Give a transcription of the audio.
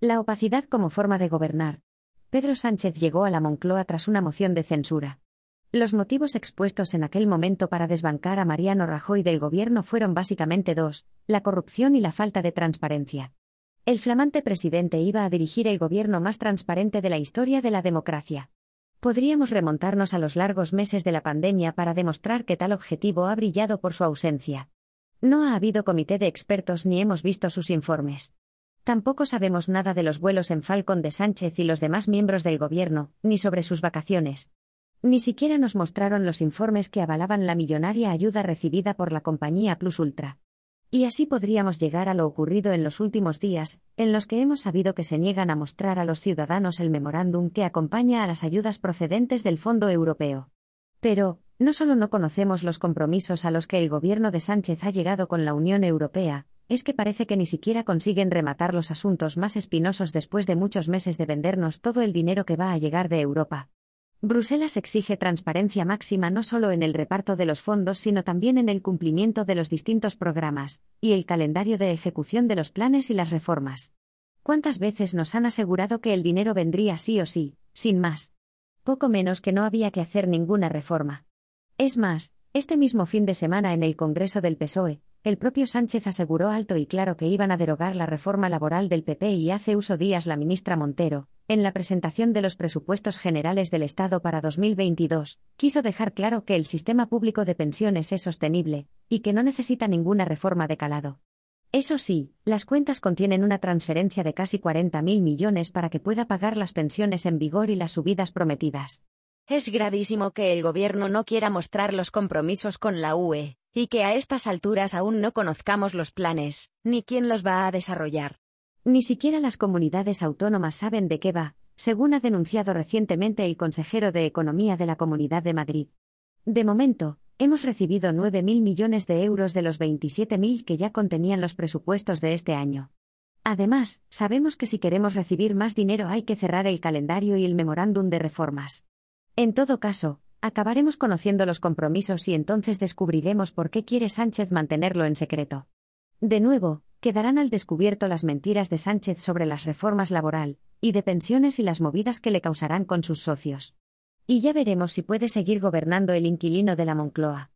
La opacidad como forma de gobernar. Pedro Sánchez llegó a la Moncloa tras una moción de censura. Los motivos expuestos en aquel momento para desbancar a Mariano Rajoy del gobierno fueron básicamente dos, la corrupción y la falta de transparencia. El flamante presidente iba a dirigir el gobierno más transparente de la historia de la democracia. Podríamos remontarnos a los largos meses de la pandemia para demostrar que tal objetivo ha brillado por su ausencia. No ha habido comité de expertos ni hemos visto sus informes. Tampoco sabemos nada de los vuelos en Falcon de Sánchez y los demás miembros del gobierno, ni sobre sus vacaciones. Ni siquiera nos mostraron los informes que avalaban la millonaria ayuda recibida por la compañía Plus Ultra. Y así podríamos llegar a lo ocurrido en los últimos días, en los que hemos sabido que se niegan a mostrar a los ciudadanos el memorándum que acompaña a las ayudas procedentes del Fondo Europeo. Pero, no solo no conocemos los compromisos a los que el gobierno de Sánchez ha llegado con la Unión Europea, es que parece que ni siquiera consiguen rematar los asuntos más espinosos después de muchos meses de vendernos todo el dinero que va a llegar de Europa. Bruselas exige transparencia máxima no solo en el reparto de los fondos, sino también en el cumplimiento de los distintos programas, y el calendario de ejecución de los planes y las reformas. ¿Cuántas veces nos han asegurado que el dinero vendría sí o sí, sin más? Poco menos que no había que hacer ninguna reforma. Es más, este mismo fin de semana en el Congreso del PSOE, el propio Sánchez aseguró alto y claro que iban a derogar la reforma laboral del PP y hace uso días la ministra Montero, en la presentación de los presupuestos generales del Estado para 2022, quiso dejar claro que el sistema público de pensiones es sostenible, y que no necesita ninguna reforma de calado. Eso sí, las cuentas contienen una transferencia de casi 40.000 millones para que pueda pagar las pensiones en vigor y las subidas prometidas. Es gravísimo que el gobierno no quiera mostrar los compromisos con la UE, y que a estas alturas aún no conozcamos los planes, ni quién los va a desarrollar. Ni siquiera las comunidades autónomas saben de qué va, según ha denunciado recientemente el consejero de Economía de la Comunidad de Madrid. De momento, hemos recibido 9.000 millones de euros de los 27.000 que ya contenían los presupuestos de este año. Además, sabemos que si queremos recibir más dinero hay que cerrar el calendario y el memorándum de reformas. En todo caso, Acabaremos conociendo los compromisos y entonces descubriremos por qué quiere Sánchez mantenerlo en secreto. De nuevo, quedarán al descubierto las mentiras de Sánchez sobre las reformas laboral y de pensiones y las movidas que le causarán con sus socios. Y ya veremos si puede seguir gobernando el inquilino de la Moncloa.